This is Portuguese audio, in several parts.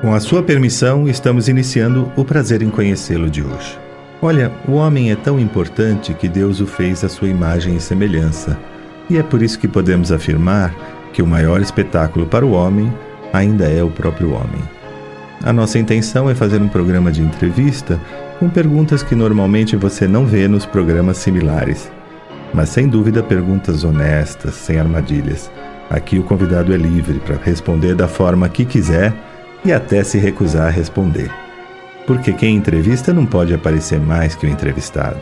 Com a sua permissão, estamos iniciando o prazer em conhecê-lo de hoje. Olha, o homem é tão importante que Deus o fez à sua imagem e semelhança, e é por isso que podemos afirmar que o maior espetáculo para o homem ainda é o próprio homem. A nossa intenção é fazer um programa de entrevista com perguntas que normalmente você não vê nos programas similares, mas sem dúvida perguntas honestas, sem armadilhas. Aqui o convidado é livre para responder da forma que quiser e até se recusar a responder. Porque quem entrevista não pode aparecer mais que o entrevistado.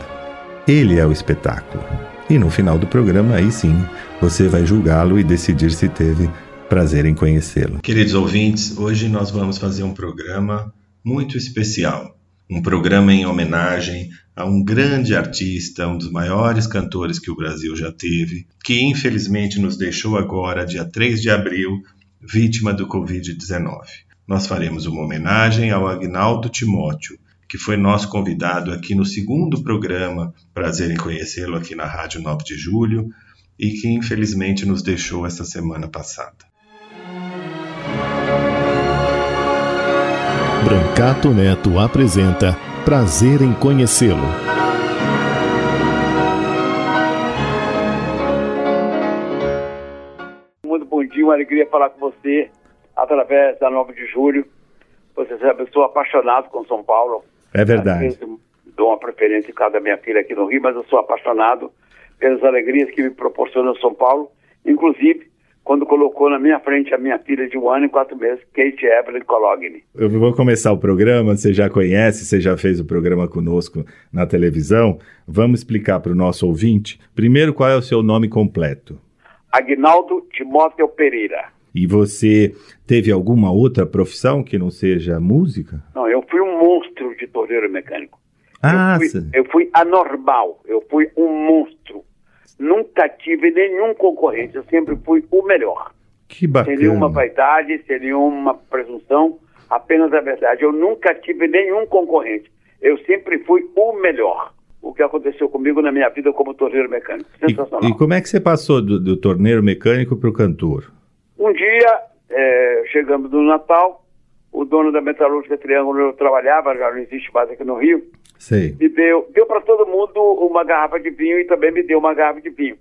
Ele é o espetáculo. E no final do programa, aí sim, você vai julgá-lo e decidir se teve prazer em conhecê-lo. Queridos ouvintes, hoje nós vamos fazer um programa muito especial. Um programa em homenagem a um grande artista, um dos maiores cantores que o Brasil já teve, que infelizmente nos deixou agora, dia 3 de abril, vítima do Covid-19 nós faremos uma homenagem ao Agnaldo Timóteo, que foi nosso convidado aqui no segundo programa, prazer em conhecê-lo aqui na Rádio 9 de Julho, e que infelizmente nos deixou essa semana passada. Brancato Neto apresenta Prazer em conhecê-lo. Muito bom dia, uma alegria falar com você através da 9 de julho. Você sabe, eu sou apaixonado com São Paulo. É verdade. dou uma preferência em cada minha filha aqui no Rio, mas eu sou apaixonado pelas alegrias que me proporciona São Paulo, inclusive quando colocou na minha frente a minha filha de um ano e quatro meses, Kate Evelyn Cologne. Eu vou começar o programa, você já conhece, você já fez o programa conosco na televisão. Vamos explicar para o nosso ouvinte. Primeiro, qual é o seu nome completo? Agnaldo Timóteo Pereira. E você teve alguma outra profissão que não seja música? Não, eu fui um monstro de torneiro mecânico. Ah, eu fui, eu fui anormal, eu fui um monstro. Nunca tive nenhum concorrente, eu sempre fui o melhor. Que bacana. Sem nenhuma vaidade, sem nenhuma presunção, apenas a verdade. Eu nunca tive nenhum concorrente. Eu sempre fui o melhor. O que aconteceu comigo na minha vida como torneiro mecânico. Sensacional. E, e como é que você passou do, do torneiro mecânico para o cantor? Um dia, é, chegamos no Natal, o dono da metalúrgica Triângulo eu trabalhava, já não existe mais aqui no Rio, Sei. me deu, deu para todo mundo uma garrafa de vinho e também me deu uma garrafa de vinho.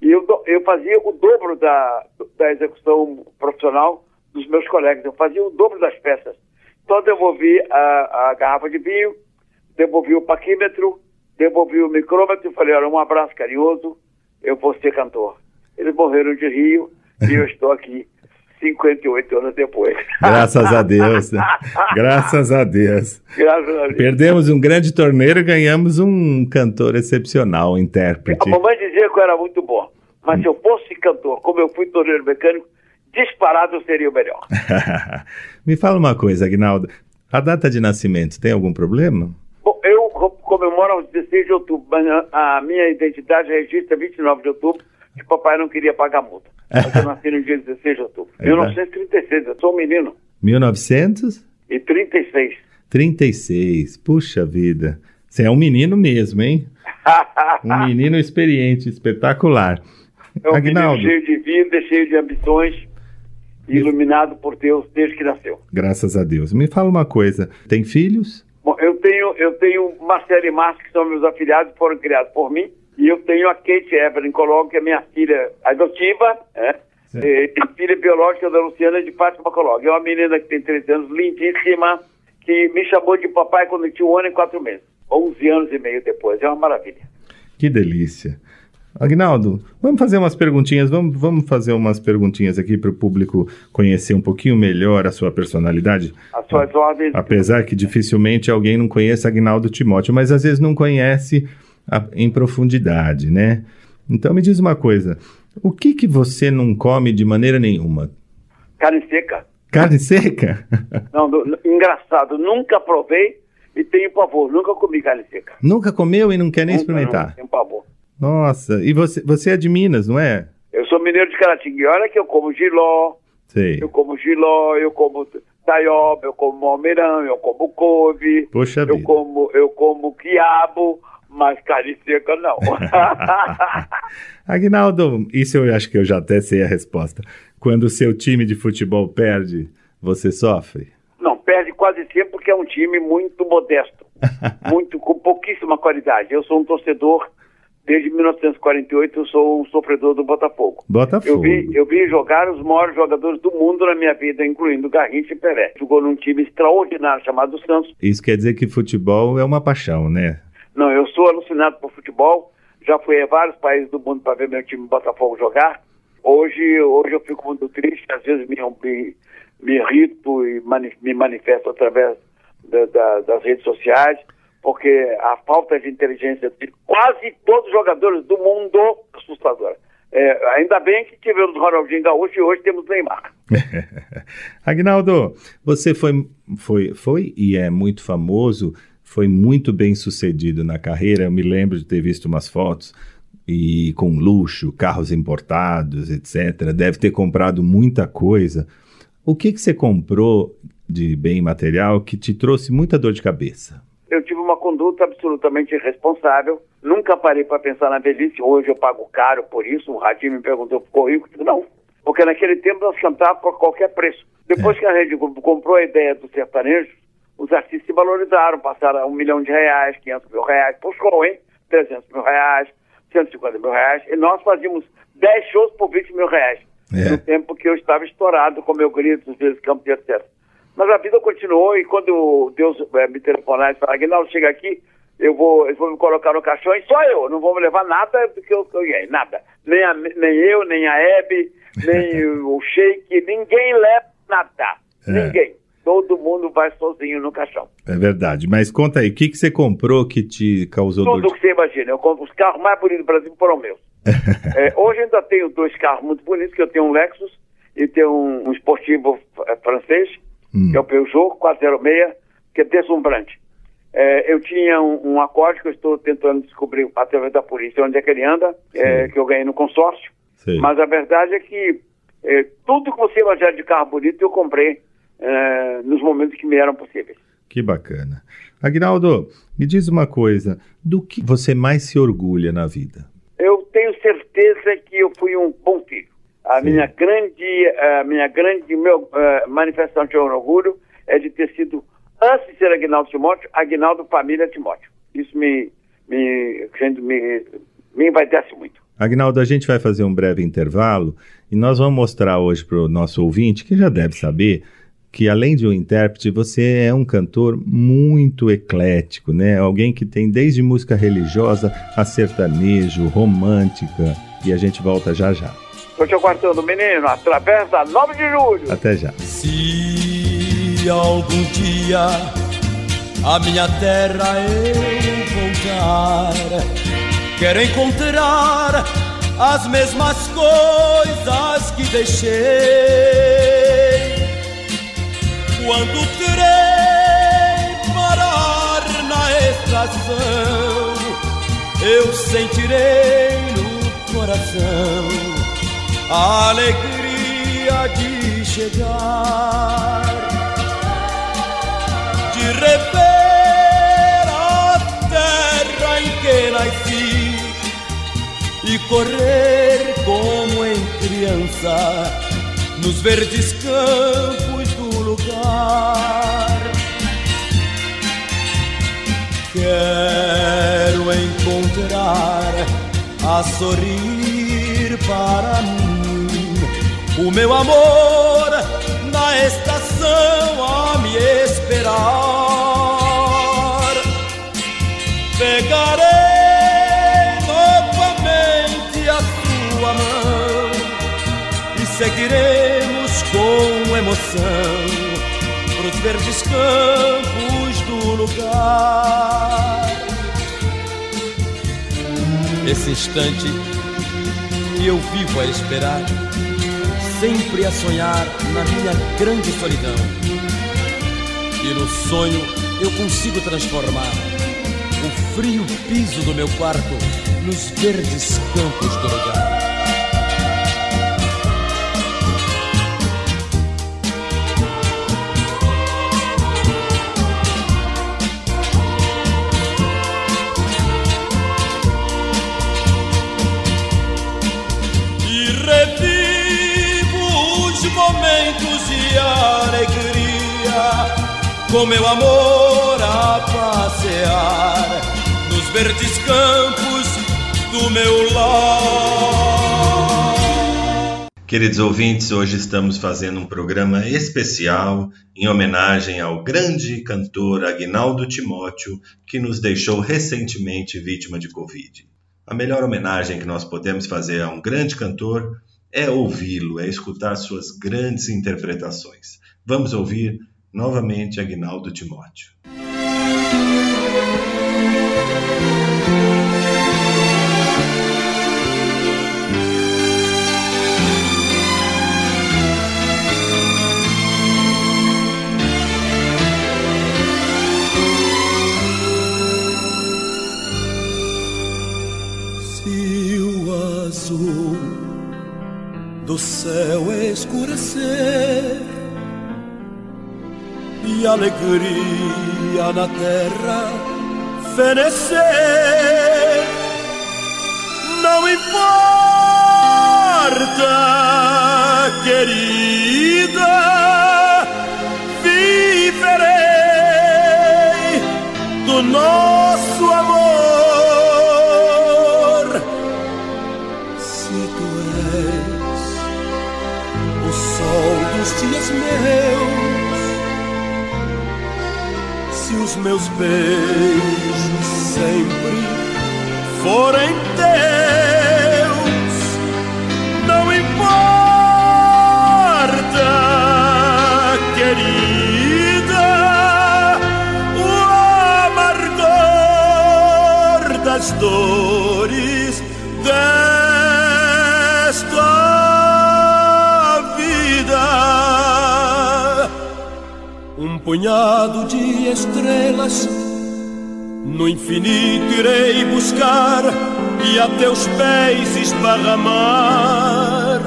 E eu, eu fazia o dobro da, da execução profissional dos meus colegas, eu fazia o dobro das peças. Então devolvi a, a garrafa de vinho, devolvi o paquímetro, devolvi o micrômetro e falei, olha, um abraço carinhoso, eu vou ser cantor. Eles morreram de rio, e eu estou aqui 58 anos depois. Graças a Deus. Né? Graças a Deus. Graças a Deus. Perdemos um grande torneiro e ganhamos um cantor excepcional, um intérprete. A mamãe dizia que eu era muito bom, mas se eu fosse cantor, como eu fui torneiro mecânico, disparado seria o melhor. Me fala uma coisa, Agnaldo. A data de nascimento tem algum problema? Bom, eu comemoro aos 16 de outubro, mas a minha identidade registra 29 de outubro, que papai não queria pagar multa. Mas eu nasci no dia 16 de outubro. É 1936, eu sou um menino. 1900? E 36. 36, puxa vida. Você é um menino mesmo, hein? um menino experiente, espetacular. É um Agnaldo. menino cheio de vida, cheio de ambições, iluminado por Deus desde que nasceu. Graças a Deus. Me fala uma coisa, tem filhos? Bom, eu tenho, eu tenho Marcelo e Márcio, que são meus afilhados, foram criados por mim. E eu tenho a Kate Evelyn Colón, que é minha filha adotiva, né? E, filha biológica da Luciana de Fátima Colón. É uma menina que tem 13 anos, lindíssima, que me chamou de papai quando eu tinha um ano e quatro meses. 11 anos e meio depois. É uma maravilha. Que delícia. Agnaldo, vamos fazer umas perguntinhas, vamos, vamos fazer umas perguntinhas aqui para o público conhecer um pouquinho melhor a sua personalidade. As suas ordens. Apesar que dificilmente alguém não conheça Agnaldo Timóteo, mas às vezes não conhece em profundidade, né? Então me diz uma coisa, o que que você não come de maneira nenhuma? Carne seca. Carne seca? não, engraçado, nunca provei e tenho pavor, nunca comi carne seca. Nunca comeu e não quer nem nunca, experimentar? Não, tenho pavor. Nossa, e você, você é de Minas, não é? Eu sou mineiro de Caratinga, olha que eu como giló, Sei. eu como giló, eu como taioba, eu como almeirão, eu como couve, Poxa eu vida. como, eu como quiabo, mas carne seca não. Agnaldo, isso eu acho que eu já até sei a resposta. Quando o seu time de futebol perde, você sofre? não, perde quase sempre porque é um time muito modesto, muito com pouquíssima qualidade. Eu sou um torcedor desde 1948, eu sou um sofredor do Botafogo. Botafogo. Eu vi, eu vi jogar os maiores jogadores do mundo na minha vida, incluindo Garrincha e Pelé. Jogou num time extraordinário chamado Santos. Isso quer dizer que futebol é uma paixão, né? Não, eu sou alucinado por futebol. Já fui a vários países do mundo para ver meu time Botafogo jogar. Hoje, hoje eu fico muito triste, às vezes me, me, me irrito e mani me manifesto através da, da, das redes sociais, porque a falta de inteligência de quase todos os jogadores do mundo é assustadora. É, ainda bem que tivemos Ronaldinho Gaúcho e hoje temos Neymar. Agnaldo, você foi, foi, foi e é muito famoso, foi muito bem sucedido na carreira. Eu me lembro de ter visto umas fotos e com luxo, carros importados, etc. Deve ter comprado muita coisa. O que, que você comprou de bem material que te trouxe muita dor de cabeça? Eu tive uma conduta absolutamente irresponsável. Nunca parei para pensar na velhice. Hoje eu pago caro por isso. O Radinho me perguntou, ficou rico? Não. Porque naquele tempo nós cantávamos por qualquer preço. Depois É. que a Rede Globo comprou a ideia do sertanejo, os artistas se valorizaram, passaram a um milhão de reais, 500 mil reais por show, hein? 300 mil reais, 150 mil reais. E nós fazíamos 10 shows por 20 mil reais. É. No tempo que eu estava estourado com meu grito, às vezes campo de etc. Mas a vida continuou e quando Deus eh, me telefonar e falar, Aguinaldo, chega aqui, eu vou, eu vou me colocar no caixão e só eu, não vou me levar nada do que eu ganhei, nada. Nem, a- nem eu, nem a Hebe, nem o Sheik, ninguém leva nada. É. Ninguém. Todo mundo vai sozinho no caixão. É verdade. Mas conta aí, o que, que você comprou que te causou dor Tudo que você imagina. Eu compro os carros mais bonitos do Brasil foram meus. É, hoje ainda tenho dois carros muito bonitos, que eu tenho um Lexus e tenho um, um esportivo eh, francês, Hum. que é o Peugeot 406, que é deslumbrante. É, eu tinha um, um acorde que eu estou tentando descobrir através da polícia onde é que ele anda, é, Sim. que eu ganhei no consórcio. Sei. Mas a verdade é que é, tudo que você imaginar de carro bonito eu comprei é, nos momentos que me eram possíveis. Que bacana. Agnaldo, me diz uma coisa, do que você mais se orgulha na vida? Eu tenho certeza que eu fui um bom filho. A Sim. minha grande, a minha grande meu, eh, manifestação de orgulho é de ter sido, antes de ser Aguinaldo Timóteo, Aguinaldo Família Timóteo. Isso me, me, me, me envaidece muito. Agnaldo, a gente vai fazer um breve intervalo e nós vamos mostrar hoje para o nosso ouvinte, que já deve saber, que além de um intérprete, você é um cantor muito eclético, né? Alguém que tem desde música religiosa a sertanejo, romântica. E a gente volta já já. Estou te aguardando, menino, através da 9 de julho. Até já. Se algum dia a minha terra eu voltar, quero encontrar as mesmas coisas que deixei. Quando trem parar na estação, eu sentirei no coração a alegria de chegar, de rever a terra em que nasci e correr como em criança nos verdes campos lugar. Quero encontrar a sorrir para mim o meu amor na estação a me esperar. Pegarei seguiremos com emoção pros verdes campos do lugar. Esse instante que eu vivo a esperar, sempre a sonhar na minha grande solidão. E no sonho eu consigo transformar o frio piso do meu quarto nos verdes campos do lugar. Com meu amor a passear nos verdes campos do meu lar. Queridos ouvintes, hoje estamos fazendo um programa especial em homenagem ao grande cantor Agnaldo Timóteo, que nos deixou recentemente vítima de Covid. A melhor homenagem que nós podemos fazer a um grande cantor é ouvi-lo, é escutar suas grandes interpretações. Vamos ouvir novamente Agnaldo Timóteo. do céu escurecer e alegria na terra fenecer. Não importa, os a teus pés esparramar.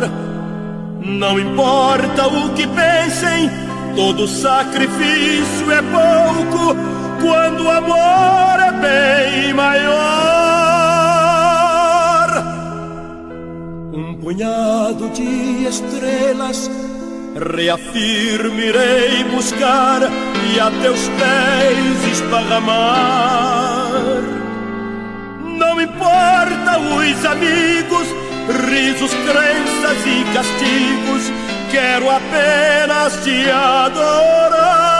Não importa o que pensem, todo sacrifício é pouco quando o amor é bem maior. Um punhado de estrelas reafirmo irei buscar e a teus pés esparramar. Não importa os amigos, risos, crenças e castigos, quero apenas te adorar.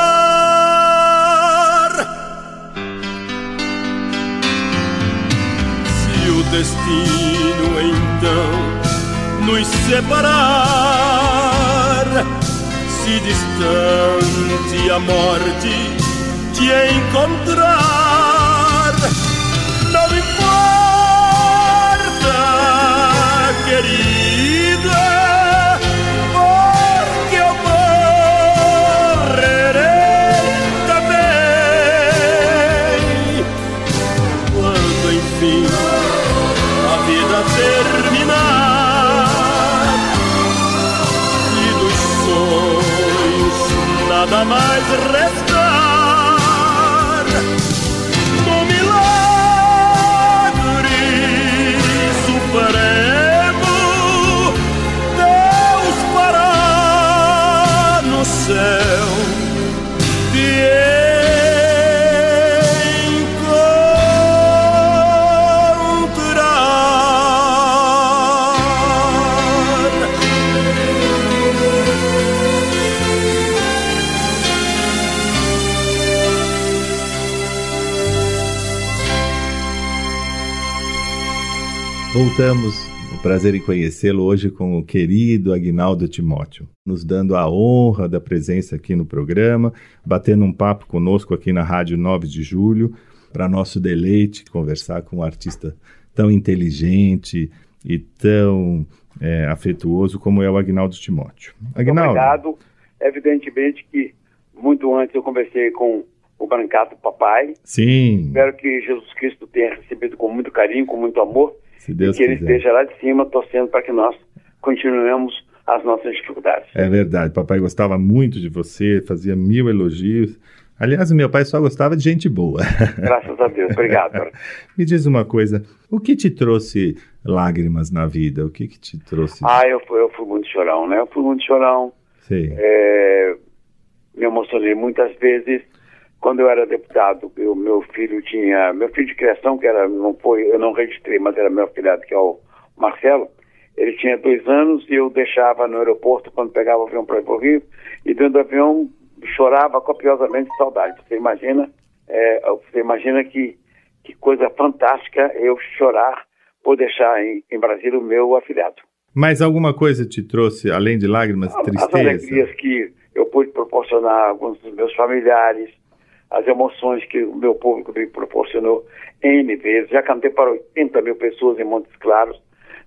Se o destino então nos separar, se distante a morte te encontrar, querida, porque eu morrerei também. Quando enfim a vida terminar e dos sonhos nada mais Voltamos. O prazer em conhecê-lo hoje com o querido Agnaldo Timóteo, nos dando a honra da presença aqui no programa, batendo um papo conosco aqui na Rádio 9 de Julho, para nosso deleite conversar com um artista tão inteligente e tão é, afetuoso como é o Agnaldo Timóteo. Agnaldo, Obrigado. Evidentemente que muito antes eu conversei com o Brancato Papai. sim, Espero que Jesus Cristo tenha recebido com muito carinho, com muito amor, se e Deus que ele quiser. esteja lá de cima torcendo para que nós continuemos as nossas dificuldades. É verdade, papai gostava muito de você, fazia mil elogios. Aliás, o meu pai só gostava de gente boa. Graças a Deus. Obrigado. Me diz uma coisa, o que te trouxe lágrimas na vida? O que, que te trouxe? Ah, eu fui, eu fui muito chorão, né? Eu fui muito chorão. Sei. É, me emocionei muitas vezes quando eu era deputado, o meu filho tinha, meu filho de criação, que era, não foi, eu não registrei, mas era meu filhado, que é o Marcelo, ele tinha dois anos e eu deixava no aeroporto quando pegava o avião para ir para o Rio, e dentro do avião chorava copiosamente de saudade. Você imagina, é, você imagina que, que coisa fantástica eu chorar por deixar em, em Brasília o meu afilhado. Mas alguma coisa te trouxe, além de lágrimas, tristeza? As alegrias que eu pude proporcionar a alguns dos meus familiares, as emoções que o meu público me proporcionou N vezes. Já cantei para 80 mil pessoas em Montes Claros,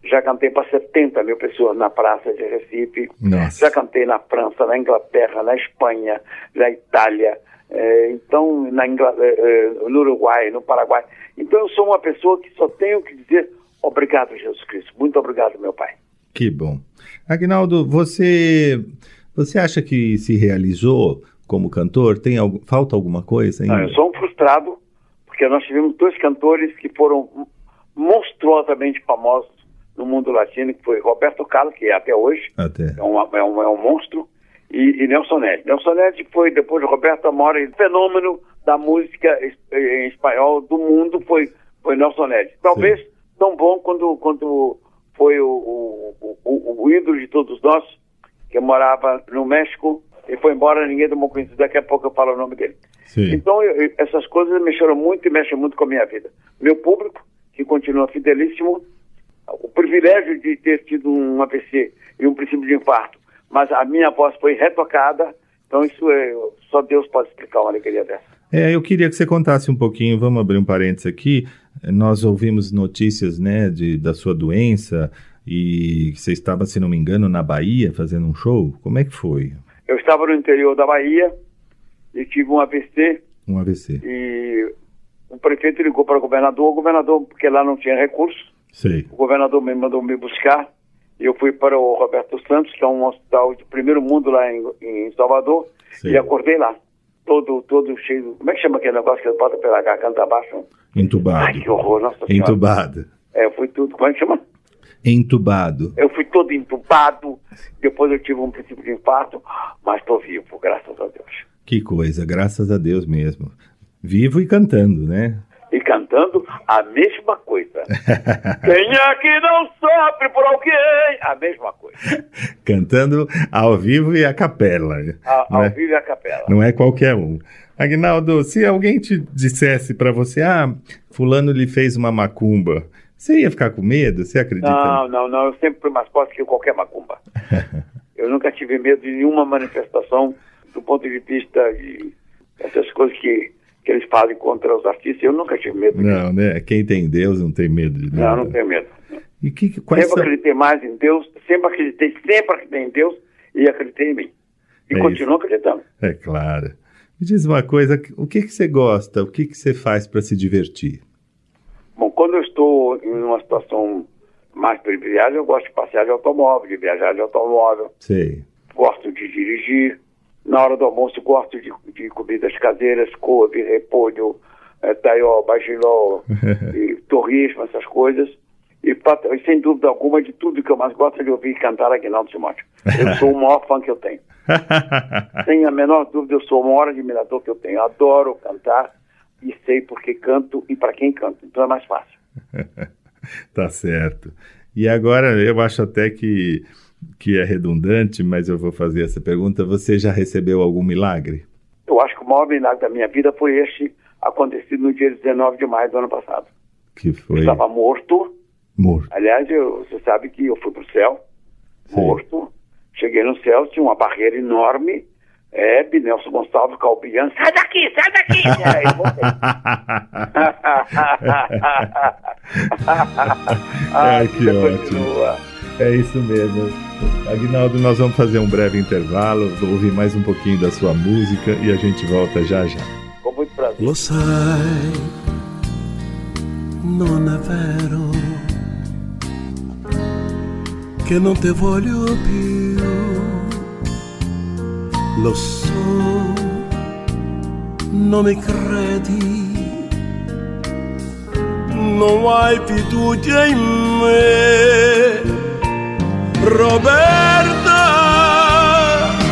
já cantei para 70 mil pessoas na Praça de Recife, Nossa. já cantei na França, na Inglaterra, na Espanha, na Itália, eh, então na Ingl... eh, no Uruguai, no Paraguai. Então eu sou uma pessoa que só tenho que dizer obrigado, Jesus Cristo. Muito obrigado, meu Pai. Que bom. Agnaldo, você, você acha que se realizou como cantor? Tem algo, falta alguma coisa ainda? Não, eu sou um frustrado, porque nós tivemos dois cantores que foram monstruosamente famosos no mundo latino, que foi Roberto Carlos, que é até hoje, Até. é, um, é, um, é um monstro, e, e Nelson Ned. Nelson Ned foi, depois de Roberto Amora, fenômeno da música em espanhol do mundo foi, foi Nelson Ned. Talvez Sim. tão bom quando, quando foi o, o, o, o ídolo de todos nós, que morava no México, e foi embora, ninguém tomou conhecido, daqui a pouco eu falo o nome dele. Sim. Então, eu, essas coisas mexeram muito e mexem muito com a minha vida. Meu público, que continua fidelíssimo, o privilégio de ter tido um AVC e um princípio de infarto, mas a minha voz foi retocada, então isso é, só Deus pode explicar uma alegria dessa. É, eu queria que você contasse um pouquinho, vamos abrir um parênteses aqui, nós ouvimos notícias, né, de, da sua doença e você estava, se não me engano, na Bahia fazendo um show, como é que foi? Eu estava no interior da Bahia e tive um AVC. Um AVC. E o prefeito ligou para o governador, o governador, porque lá não tinha recurso, Sei. o governador me mandou me buscar e eu fui para o Roberto Santos, que é um hospital de primeiro mundo lá em, em Salvador, Sei. e acordei lá, todo, todo cheio. Como é que chama aquele negócio que bota pela garganta abaixo? Entubado. Ai, que horror, nossa senhora. Entubado. É, eu fui tudo, como é que chama? Entubado. Eu fui todo entubado, depois eu tive um princípio de infarto, mas estou vivo, graças a Deus. Que coisa, graças a Deus mesmo. Vivo e cantando, né? E cantando a mesma coisa. Quem é que não sofre por alguém? A mesma coisa. Cantando ao vivo e a capela. A, ao é? vivo e a capela. Não é qualquer um. Agnaldo, se alguém te dissesse para você, ah, fulano lhe fez uma macumba, você ia ficar com medo? Você acredita? Não, não, não. Eu sempre fui mais forte que qualquer macumba. eu nunca tive medo de nenhuma manifestação do ponto de vista de essas coisas que, que eles fazem contra os artistas. Eu nunca tive medo disso. Não, né? Quem tem Deus não tem medo de nada. Não, não tenho medo. E que, quais sempre são... acreditei mais em Deus, sempre acreditei, sempre acreditei em Deus e acreditei em mim. E É continuo acreditando. É claro. Me diz uma coisa, o que, que você gosta? O que, que você faz para se divertir? Bom, quando eu estou em uma situação mais privilegiada, eu gosto de passear de automóvel, de viajar de automóvel, Sei. gosto de dirigir. Na hora do almoço, gosto de, de comidas caseiras, couve, repolho, taió, bacilhau, e torresmo, essas coisas. E, e, sem dúvida alguma, de tudo que eu mais gosto é de ouvir cantar Aguinaldo Timóteo. Eu sou o maior fã que eu tenho. Sem a menor dúvida, eu sou o maior admirador que eu tenho. Adoro cantar e sei porque canto e para quem canto. Então é mais fácil. tá certo. E agora, eu acho até que, que é redundante, mas eu vou fazer essa pergunta. Você já recebeu algum milagre? Eu acho que o maior milagre da minha vida foi este acontecido no dia 19 de maio do ano passado. Que Eu foi estava morto. morto. Aliás, eu- você sabe que eu fui para o céu, Sim. morto. Cheguei no céu, tinha uma barreira enorme. Hebe, Nelson Gonçalves, Calbian, sai daqui, sai daqui! Voltei. Ai, que você ótimo. continua. É isso mesmo. Agnaldo, nós vamos fazer um breve intervalo, vou ouvir mais um pouquinho da sua música e a gente volta já já. Com muito prazer. Lo sai, non è vero che non ti voglio più. Lo so, non mi credi, non hai fiducia in me. Roberta,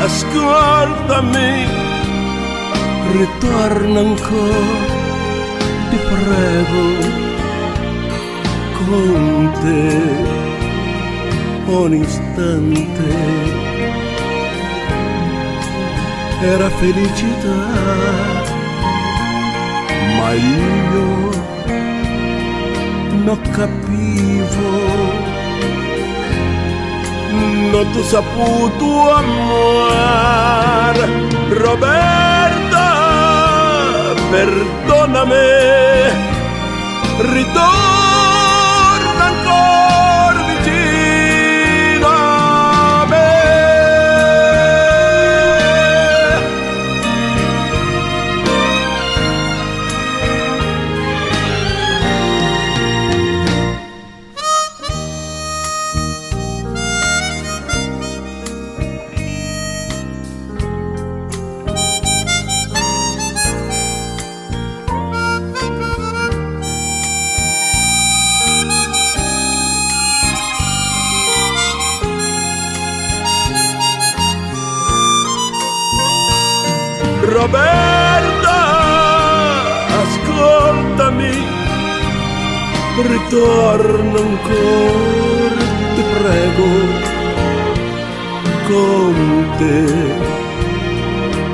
ascoltami. ritorna ancora, ti prego, con te un istante era felicità, ma io non capivo, non tu saputo amare, Roberta, perdonami, ritorno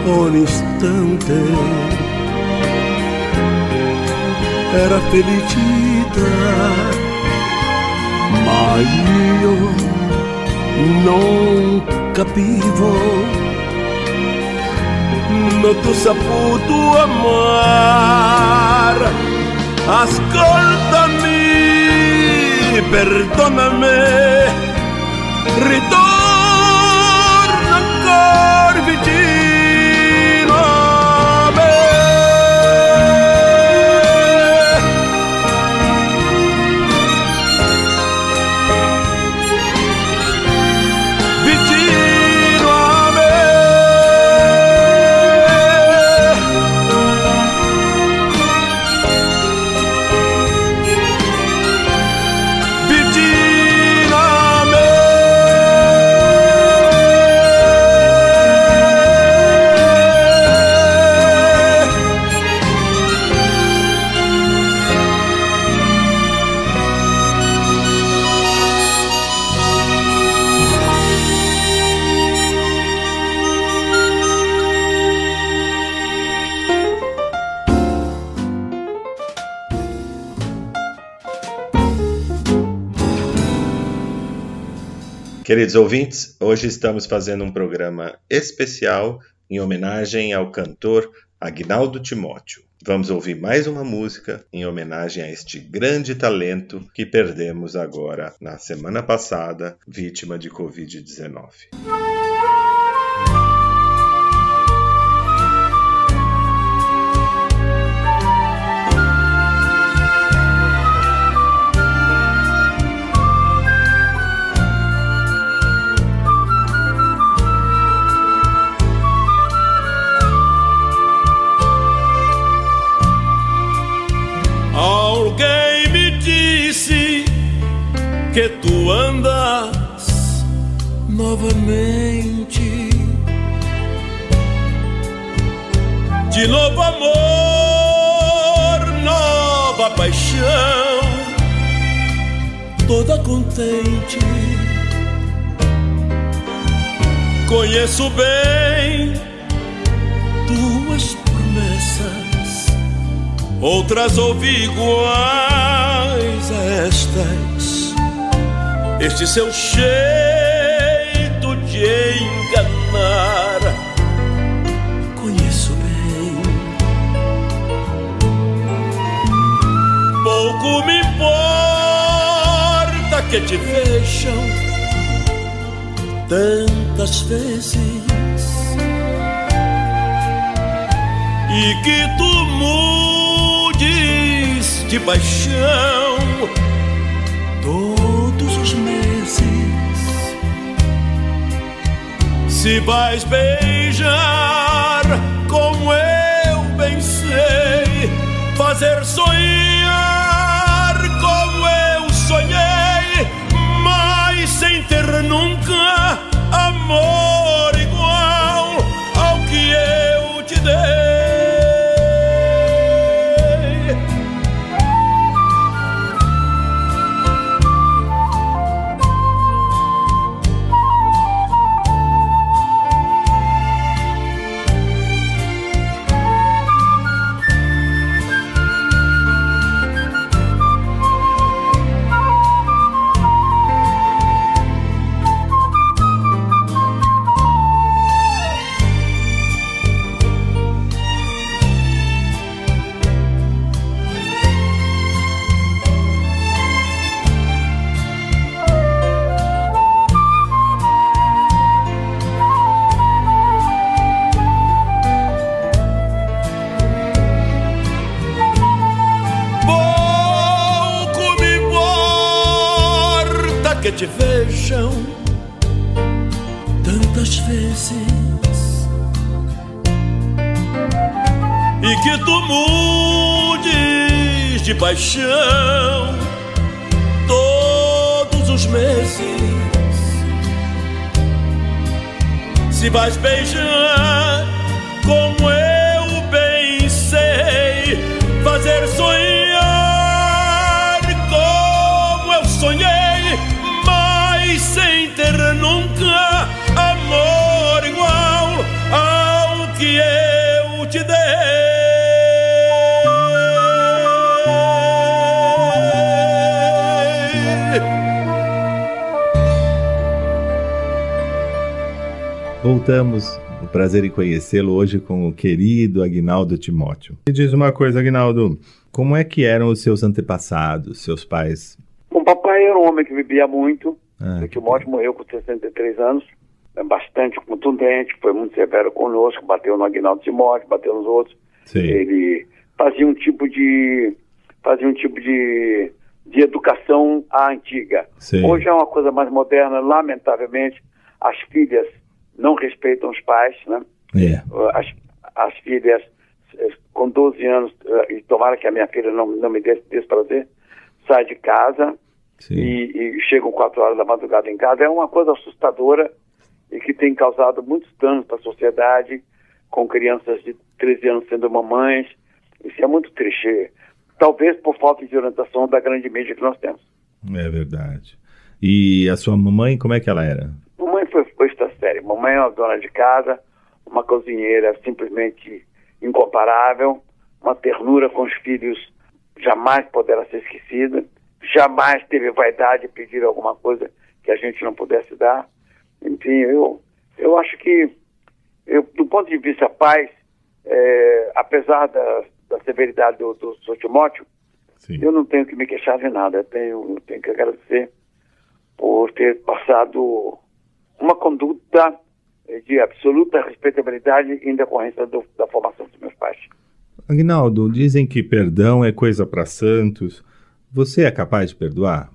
un istante era felicità, ma io non capivo non tu saputo amar. Ascoltami, perdonami, ritorna Queridos ouvintes, hoje estamos fazendo um programa especial em homenagem ao cantor Agnaldo Timóteo. Vamos ouvir mais uma música em homenagem a este grande talento que perdemos agora na semana passada, vítima de Covid-19. Que tu andas novamente. De novo amor, nova paixão, toda contente. Conheço bem tuas promessas, outras ouvi iguais a estas este seu jeito de enganar. Conheço bem. Pouco me importa que te vejam tantas vezes e que tu mudes de paixão Se vais beijar como eu bem sei, fazer sonhar te vejam tantas vezes e que tu mudes de paixão todos os meses. Se vais beijar como eu bem sei fazer sonhar Voltamos, o prazer em conhecê-lo hoje com o querido Agnaldo Timóteo. Me diz uma coisa, Agnaldo, como é que eram os seus antepassados, seus pais? O papai era um homem que bebia muito, ah, o Timóteo que... morreu com 63 anos, é bastante contundente, foi muito severo conosco, bateu no Agnaldo Timóteo, bateu nos outros. Sim. Ele fazia um tipo de fazia um tipo de, de educação à antiga. Sim. Hoje é uma coisa mais moderna, lamentavelmente, as filhas não respeitam os pais, né? Yeah. É. As, as filhas eh, com 12 anos, eh, e tomara que a minha filha não, não me dê esse prazer, sai de casa e, e chegam 4 horas da madrugada em casa. É uma coisa assustadora e que tem causado muitos danos para a sociedade, com crianças de 13 anos sendo mamães. Isso é muito triste. Talvez por falta de orientação da grande mídia que nós temos. É verdade. E a sua mamãe, como é que ela era? Mamãe foi, foi série. Mamãe é uma dona de casa, uma cozinheira simplesmente incomparável, uma ternura com os filhos jamais poderá ser esquecida, jamais teve vaidade de pedir alguma coisa que a gente não pudesse dar. Enfim, eu, eu acho que, eu, do ponto de vista paz, é, apesar da, da severidade do, do Sr. Timóteo, Sim. eu não tenho que me queixar de nada. Eu tenho, eu tenho que agradecer por ter passado uma conduta de absoluta respeitabilidade em decorrência do, da formação dos meus pais. Agnaldo, dizem que perdão é coisa para santos. Você é capaz de perdoar?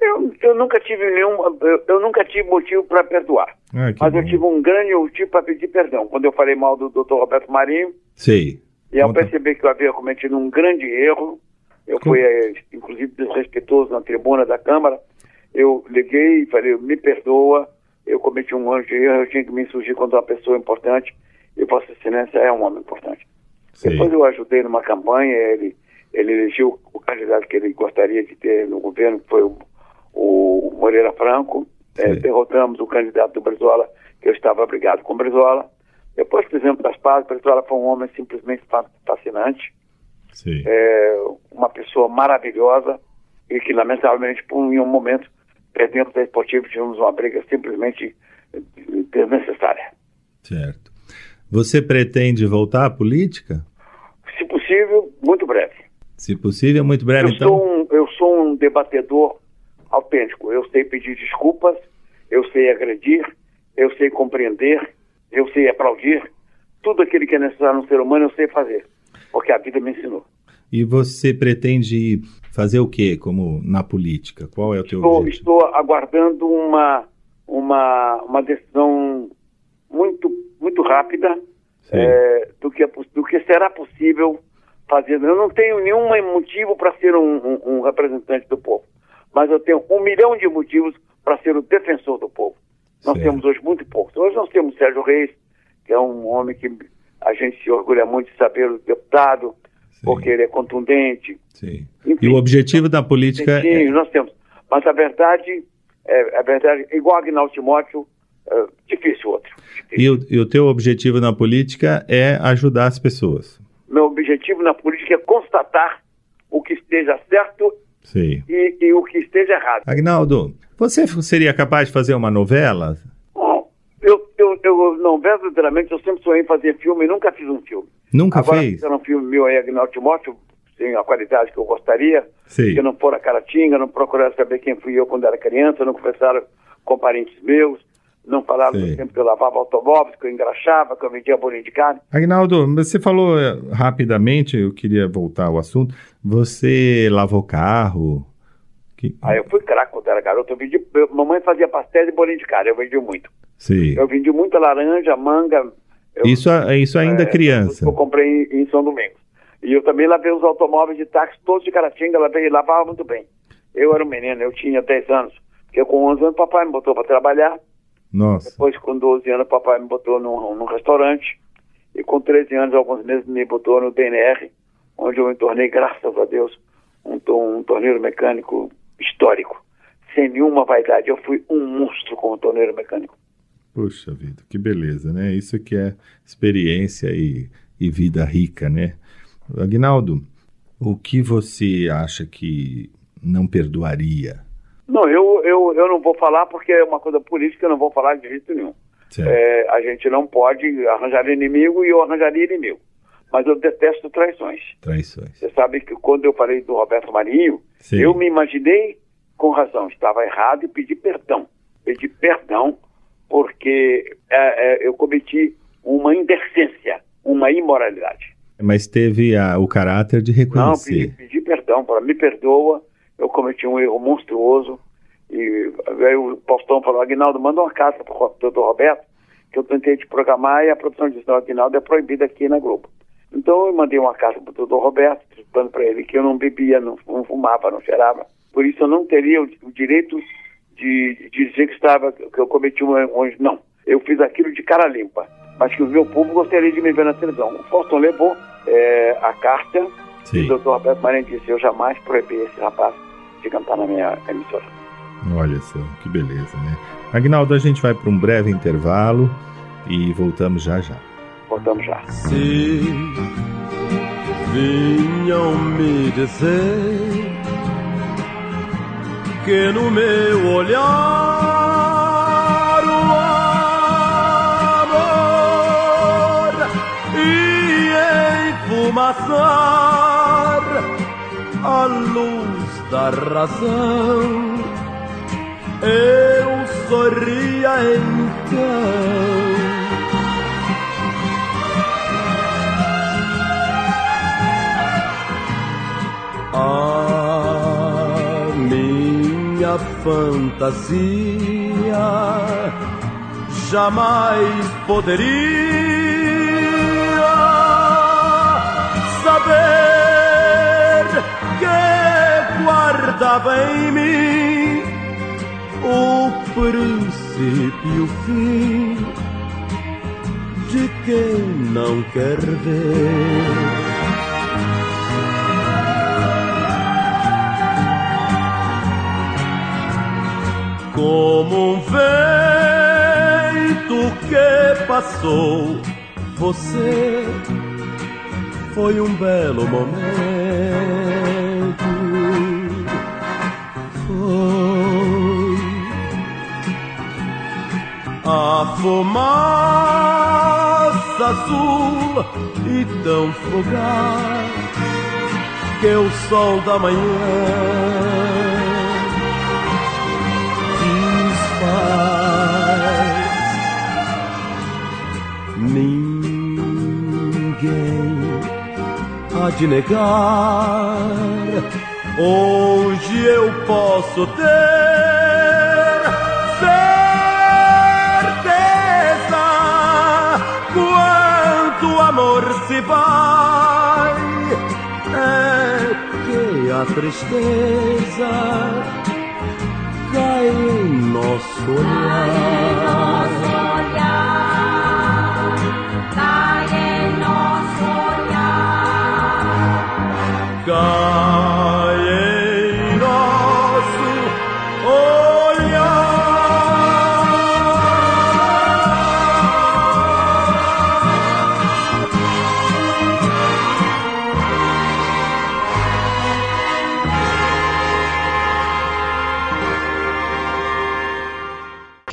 Eu, eu nunca tive nenhum, eu, eu nunca tive motivo para perdoar. Ah, mas bom. eu tive um grande motivo para pedir perdão. Quando eu falei mal do Dr. Roberto Marinho, Sei. e ao perceber que eu havia cometido um grande erro, eu fui, eh, inclusive, desrespeitoso na tribuna da Câmara, eu liguei e falei, me perdoa, eu cometi um anjo eu tinha que me insurgir contra uma pessoa importante, e Vossa Excelência é um homem importante. Sim. Depois eu ajudei numa campanha, ele, ele elegeu o candidato que ele gostaria de ter no governo, que foi o, o Moreira Franco, é, derrotamos o candidato do Brizola, que eu estava brigado com o Brizola. Depois fizemos das pazes, o Brizola foi um homem simplesmente fascinante, é, uma pessoa maravilhosa, e que lamentavelmente, por um momento, dentro da esportiva tivemos uma briga simplesmente desnecessária. Certo. Você pretende voltar à política? Se possível, muito breve. Se possível, muito breve, eu então? Sou um, eu sou um debatedor autêntico. Eu sei pedir desculpas, eu sei agredir, eu sei compreender, eu sei aplaudir. Tudo aquilo que é necessário no ser humano eu sei fazer, porque a vida me ensinou. E você pretende fazer o quê, como na política? Qual é o teu estou, objetivo? Estou aguardando uma, uma, uma decisão muito, muito rápida é, do, que, é do que será possível fazer. Eu não tenho nenhum motivo para ser um, um, um, representante do povo, mas eu tenho um milhão de motivos para ser o defensor do povo. Nós certo. temos hoje muito poucos. Hoje nós temos Sérgio Reis, que é um homem que a gente se orgulha muito de saber, o deputado. Porque ele é contundente. Sim. Enfim, e o objetivo da política sim, é... nós temos. Mas a verdade, é, a verdade, igual Agnaldo Timóteo, é, difícil outro. Difícil. E, o, e o teu objetivo na política é ajudar as pessoas? Meu objetivo na política é constatar o que esteja certo Sim. E, e o que esteja errado. Agnaldo, você seria capaz de fazer uma novela? Eu, eu, não, verdadeiramente, eu sempre sonhei em fazer filme e nunca fiz um filme. Nunca Agora, fez? Agora, um filme meu aí, Agnaldo Timóteo, sem a qualidade que eu gostaria, Sim. que não for a caratinga, não procuraram saber quem fui eu quando era criança, não conversaram com parentes meus, não falaram Sim. do tempo que eu lavava automóveis, que eu engraxava, que eu vendia bolinho de carne. Agnaldo, você falou eh, rapidamente, eu queria voltar ao assunto, você lavou carro, Que... Aí eu fui craque quando era garoto. Eu vendi, mamãe fazia pastel e bolinho de cara, eu vendi muito. Sim. Eu vendi muita laranja, manga. Eu, isso, isso ainda é, criança. Eu comprei em, em, São Domingos. E eu também lavei os automóveis de táxi todos de Caratinga, lavei, lavava muito bem. Eu era um menino, eu tinha 10 anos. Porque com 11 anos papai me botou para trabalhar. Nossa. Depois com 12 anos papai me botou num, num restaurante. E com 13 anos, alguns meses, me botou no DNR, onde eu me tornei, graças a Deus, um, um torneiro mecânico histórico. Sem nenhuma vaidade, eu fui um monstro como torneiro mecânico. Puxa vida, que beleza, né? Isso que é experiência e, e vida rica, né? Agnaldo, o que você acha que não perdoaria? Não, eu, eu, eu não vou falar porque é uma coisa política, eu não vou falar de jeito nenhum. É, a gente não pode arranjar inimigo e eu arranjaria inimigo. Mas eu detesto traições. Traições. Você sabe que quando eu falei do Roberto Marinho, Sim. eu me imaginei com razão, estava errado e pedi perdão. Pedi perdão porque é, é, eu cometi uma indecência, uma imoralidade. Mas teve a, o caráter de reconhecer. Não, pedi, pedi perdão, para me perdoa, eu cometi um erro monstruoso, e aí o Postão falou, Aguinaldo, manda uma carta para o doutor Roberto, que eu tentei te programar e a produção disse, não, Aguinaldo é proibida aqui na Globo. Então eu mandei uma carta para o doutor Roberto, explicando para ele que eu não bebia, não, não, fumava, não cheirava. Por isso eu não teria o, o direito de, de, dizer que estava, que eu cometi um erro. Não, eu fiz aquilo de cara limpa. Mas que o meu público gostaria de me ver na televisão. O Faustão levou é, a carta Sim. e o doutor Roberto Marinho disse, eu jamais proibi esse rapaz de cantar na minha emissora. Olha só, que beleza, né? Agnaldo, a gente vai para um breve intervalo e voltamos já já. Voltamos já. Se vinham me dizer que no meu olhar o amor ia enfumaçar a luz da razão eu sorria então. Fantasia jamais poderia saber que guardava em mim o princípio e o fim de quem não quer ver. Como um vento que passou, você foi um belo momento. Foi a fumaça azul e tão fugaz que o sol da manhã de negar. Hoje eu posso ter amor se vai, é que a tristeza cai em nosso olhar.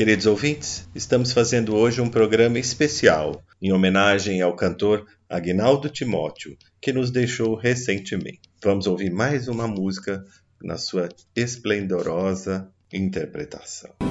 Queridos ouvintes, estamos fazendo hoje um programa especial em homenagem ao cantor Agnaldo Timóteo, que nos deixou recentemente. Vamos ouvir mais uma música na sua esplendorosa interpretação.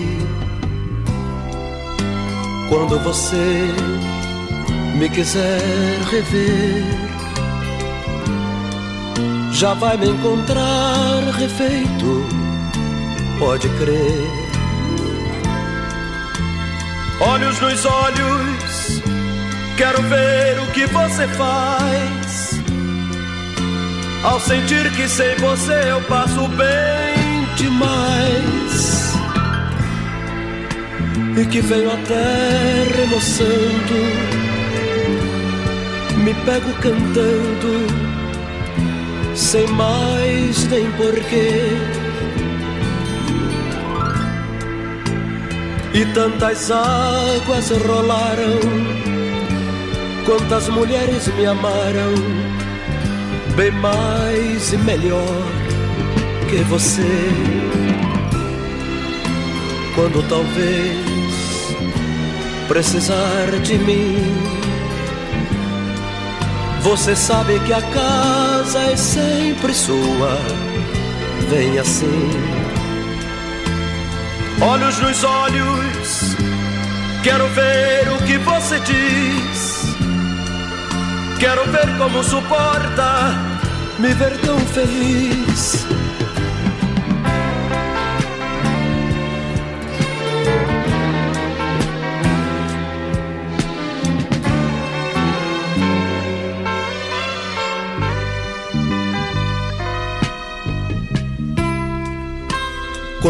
Quando você me quiser rever, já vai me encontrar refeito, pode crer. Olhos nos olhos, quero ver o que você faz. Ao sentir que sem você eu passo bem demais e que veio a terra remoçando, me pego cantando, sem mais nem porquê. E tantas águas rolaram, quantas mulheres me amaram, bem mais e melhor que você. Quando talvez precisar de mim. Você sabe que a casa é sempre sua, vem assim. Olhos nos olhos, quero ver o que você diz. Quero ver como suporta me ver tão feliz.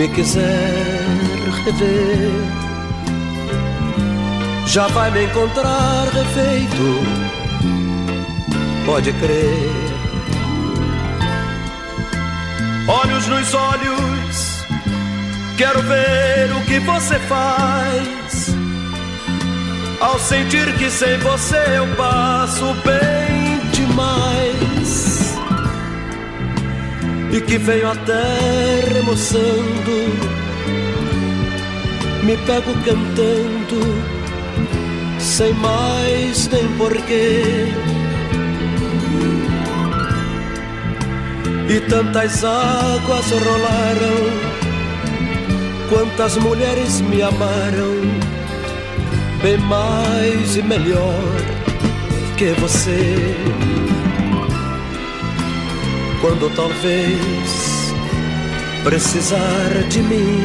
me quiser rever, já vai me encontrar refeito, pode crer. Olhos nos olhos, quero ver o que você faz. Ao sentir que sem você eu passo bem demais e que veio até remoçando, me pego cantando, sem mais nem porquê. E tantas águas rolaram, quantas mulheres me amaram, bem mais e melhor que você quando talvez precisar de mim.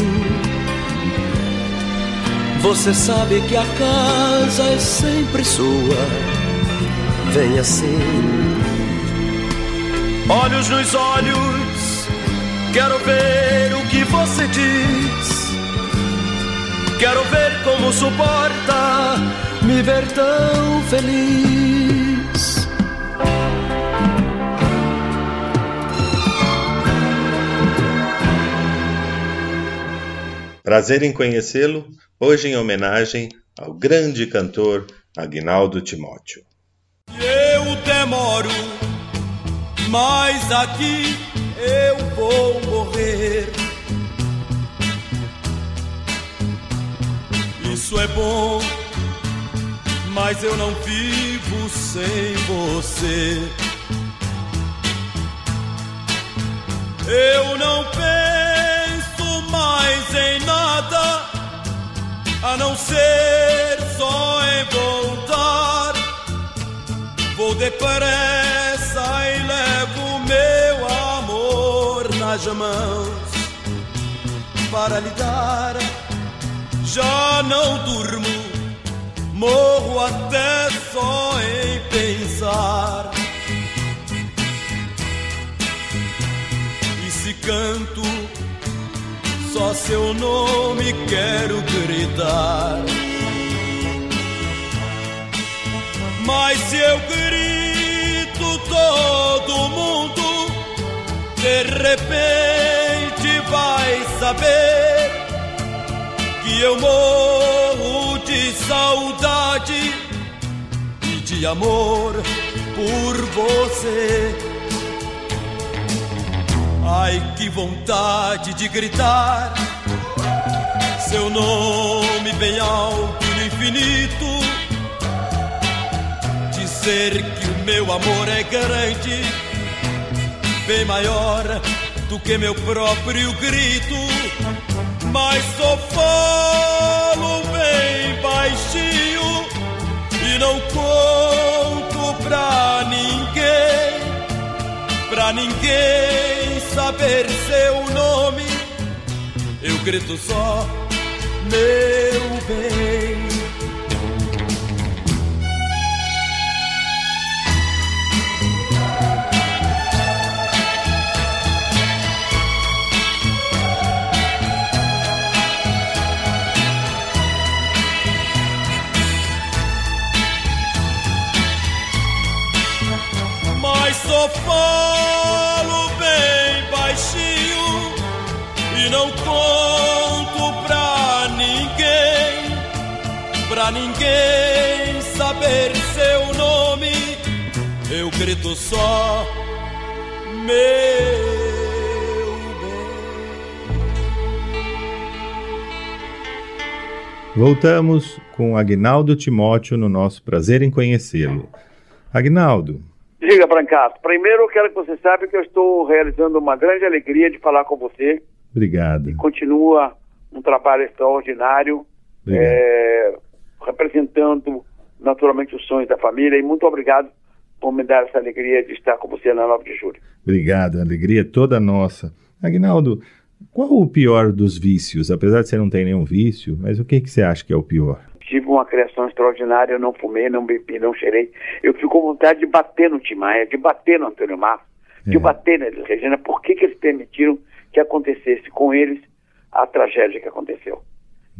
Você sabe que a casa é sempre sua, vem assim. Olhos nos olhos, quero ver o que você diz. Quero ver como suporta me ver tão feliz. Prazer em conhecê-lo, hoje em homenagem ao grande cantor Agnaldo Timóteo. Eu demoro, mas aqui eu vou morrer. Isso é bom, mas eu não vivo sem você. A não ser só em voltar. Vou depressa e levo meu amor nas mãos para lhe dar. Já não durmo, morro até só em pensar. E se canto, só seu nome quero gritar. Mas se eu grito, todo mundo de repente vai saber que eu morro de saudade e de amor por você. Ai, que vontade de gritar seu nome bem alto no infinito. Dizer que o meu amor é grande, bem maior do que meu próprio grito. Mas só falo bem baixinho e não conto pra ninguém, pra ninguém saber seu nome. Eu grito só, meu Voltamos com Agnaldo Timóteo no nosso prazer em conhecê-lo. Agnaldo, Diga, Brancato. Primeiro, eu quero que você saiba que eu estou realizando uma grande alegria de falar com você. obrigado. Continua um trabalho extraordinário, é, representando naturalmente os sonhos da família. E muito obrigado por me dar essa alegria de estar com você na 9 de julho. Obrigado, a alegria é toda nossa. Agnaldo, qual o pior dos vícios? Apesar de você não ter nenhum vício, mas o que, que você acha que é o pior? Tive uma criação extraordinária, eu não fumei, não bebi, não cheirei. Eu fico com vontade de bater no Timaya, de bater no Antônio Marcos, de É. bater na Elis Regina. Por que, que eles permitiram que acontecesse com eles a tragédia que aconteceu?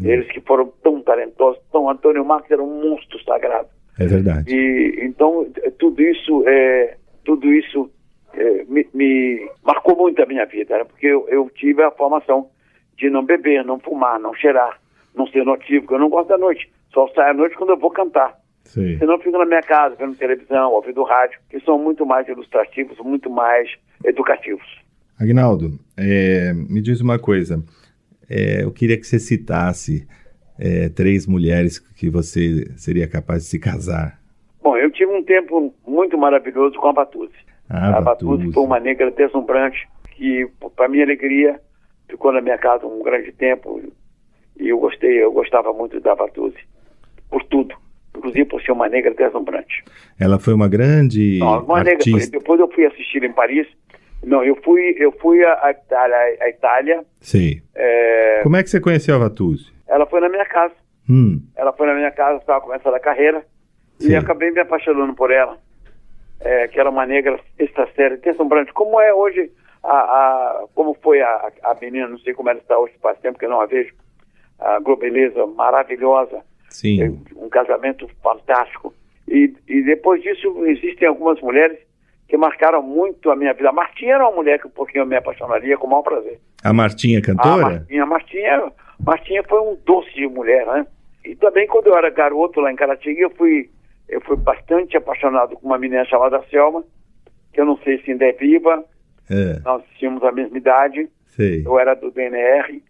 Eles que foram tão talentosos, tão Antônio Marcos era um monstro sagrado. É verdade. E então tudo isso é tudo isso eh, me, me marcou muito a minha vida, né? porque eu, eu tive a formação de não beber, não fumar, não cheirar, não ser notívago. Eu não gosto da noite, só saio à noite quando eu vou cantar. Sei. Senão eu fico na minha casa, vendo televisão, ouvindo rádio, que são muito mais ilustrativos, muito mais educativos. Agnaldo, é, me diz uma coisa. É, eu queria que você citasse é, três mulheres que você seria capaz de se casar. Bom, eu tive um tempo muito maravilhoso com a Batuzzi. Ah, a Batuzzi Batuzzi. foi uma negra deslumbrante que, para minha alegria, ficou na minha casa um grande tempo e eu gostei, eu gostava muito da Batuzzi por tudo, inclusive por ser uma negra deslumbrante. Ela foi uma grande Não, uma negra, artista. depois eu fui assistir em Paris. Não, eu fui, eu fui à Itália, à Itália Sei. é, Como é que você conheceu a Vatuzzi? ela foi na minha casa. Hum, Ela foi na minha casa, estava começando a carreira, Sim. e acabei me apaixonando por ela, é, que era uma negra extra séria, deslumbrante, como é hoje, a, a- como foi a, a menina, não sei como ela está hoje, faz tempo que eu não a vejo, a Globeleza maravilhosa, sim. é, um casamento fantástico. E, e depois disso, existem algumas mulheres que marcaram muito a minha vida. A Martinha era uma mulher que um pouquinho eu me apaixonaria com o maior prazer. A Martinha A cantora? Martinha, a Martinha, Martinha foi um doce de mulher, né? E também quando eu era garoto lá em Caratinga, eu fui, eu fui bastante apaixonado com uma menina chamada Selma, que eu não sei se ainda é viva, É, nós tínhamos a mesma idade, sei. eu era do DNR.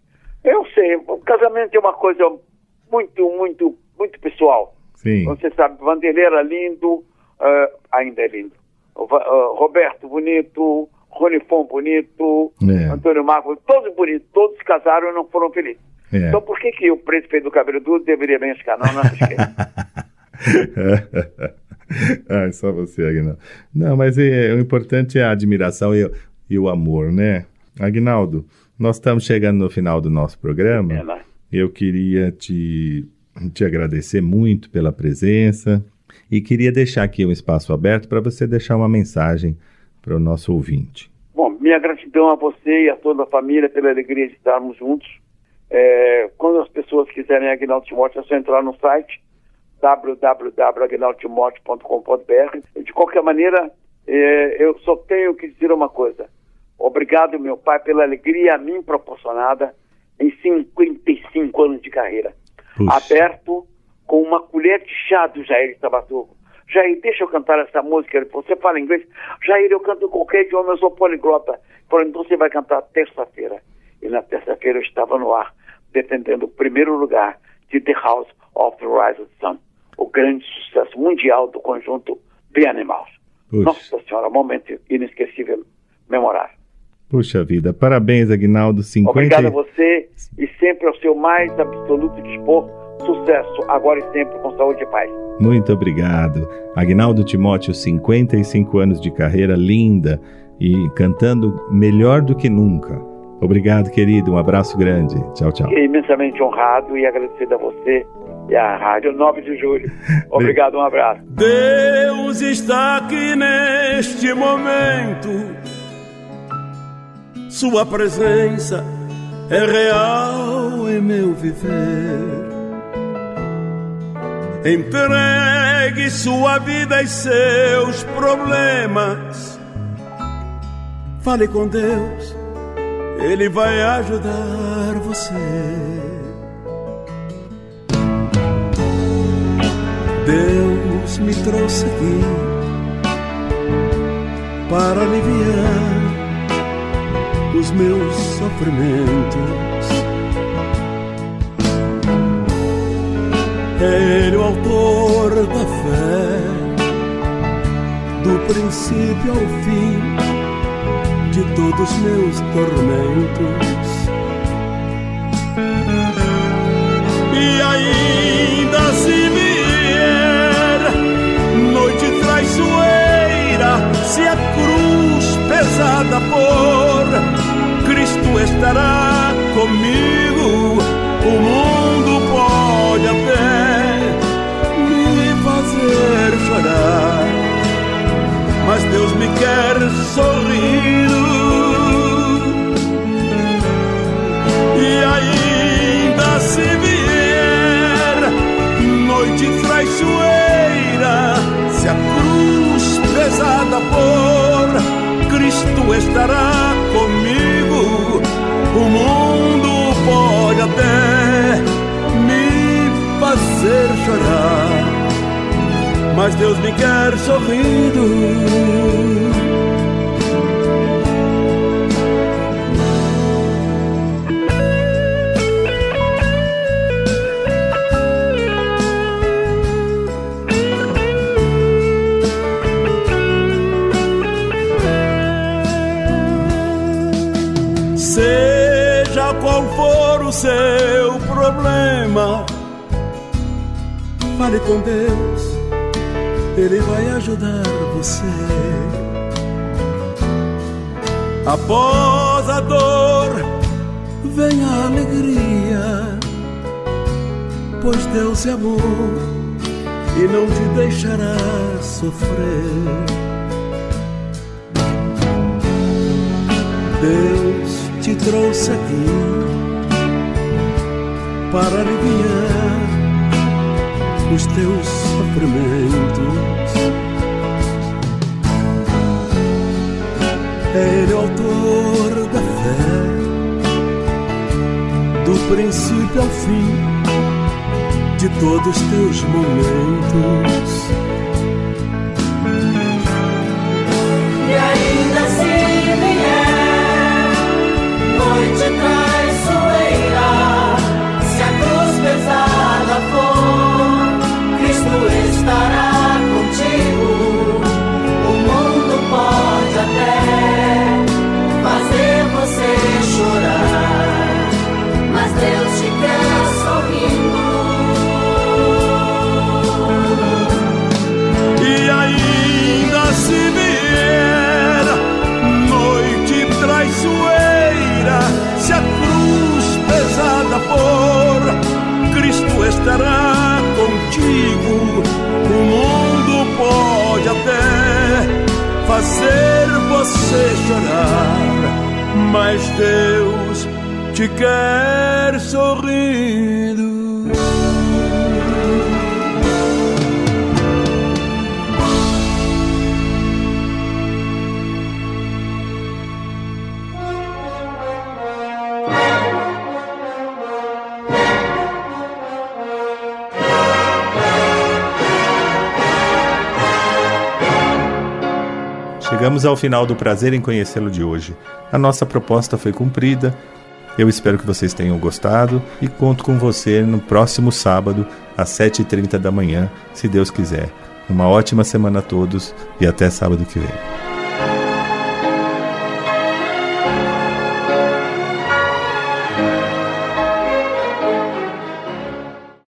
Eu sei, o casamento é uma coisa muito, muito, muito pessoal. Sim. Você sabe, Vanderlei era lindo, ah, ainda é lindo. Ah, Roberto bonito, Ronifon bonito, É. Antônio Marcos, todos bonitos, todos casaram e não foram felizes. É. Então por que, que o feio do cabelo duro deveria bem ficar? Não, não arrisquei. Ai, só você, Agnaldo. Não, mas é, o importante é a admiração e, o- e o amor, né? Agnaldo, nós estamos chegando no final do nosso programa. É? Eu queria te te agradecer muito pela presença e queria deixar aqui um espaço aberto para você deixar uma mensagem para o nosso ouvinte. Bom, minha gratidão a você e a toda a família pela alegria de estarmos juntos. É, quando as pessoas quiserem Aguinaldo Timóteo, é só entrar no site www.aguinaldotimote.com.br. De qualquer maneira, é, eu só tenho que dizer uma coisa. Obrigado, meu pai, pela alegria a mim proporcionada em 55 anos de carreira. Puxa. Aberto com uma colher de chá do Jair Tabatuco. Jair, deixa eu cantar essa música. Ele falou, você fala inglês? Jair, eu canto qualquer idioma, eu sou poliglota. Falou, então você vai cantar terça-feira. E na terça-feira eu estava no ar, defendendo o primeiro lugar de The House of the Rising Sun, o grande sucesso mundial do conjunto The Animals. Puxa. Nossa Senhora, momento inesquecível, memorável. Puxa vida, parabéns, Aguinaldo. 50... Obrigado a você e sempre ao seu mais absoluto dispor. Sucesso, agora e sempre, com saúde e paz. Muito obrigado. Agnaldo Timóteo, 55 anos de carreira linda e cantando melhor do que nunca. Obrigado, querido. Um abraço grande. Tchau, tchau. Fiquei imensamente honrado e agradecido a você e à Rádio 9 de Julho. Obrigado, um abraço. Deus está aqui neste momento. Sua presença é real em meu viver. Entregue sua vida e seus problemas. Fale com Deus, Ele vai ajudar você. Deus me trouxe aqui para aliviar os meus sofrimentos. É Ele o autor da fé, do princípio ao fim de todos meus tormentos. E ainda se vier traiçoeira, se a cruz pesada for, Cristo estará comigo. O mundo pode até me fazer chorar, mas Deus me quer sorrindo. E ainda se vier noite traiçoeira, pesada for, Cristo estará comigo. O mundo pode até me fazer chorar, mas Deus me quer sorrindo. Seu problema, fale com Deus, Ele vai ajudar você. Após a dor, vem a alegria, pois Deus é amor e não te deixará sofrer. Deus te trouxe aqui para aliviar os teus sofrimentos. É Ele o autor da fé, do princípio ao fim de todos os teus momentos. Ao final do prazer em conhecê-lo de hoje. A nossa proposta foi cumprida. Eu espero que vocês tenham gostado e conto com você no próximo sábado, às 7h30 da manhã, se Deus quiser. Uma ótima semana a todos e até sábado que vem.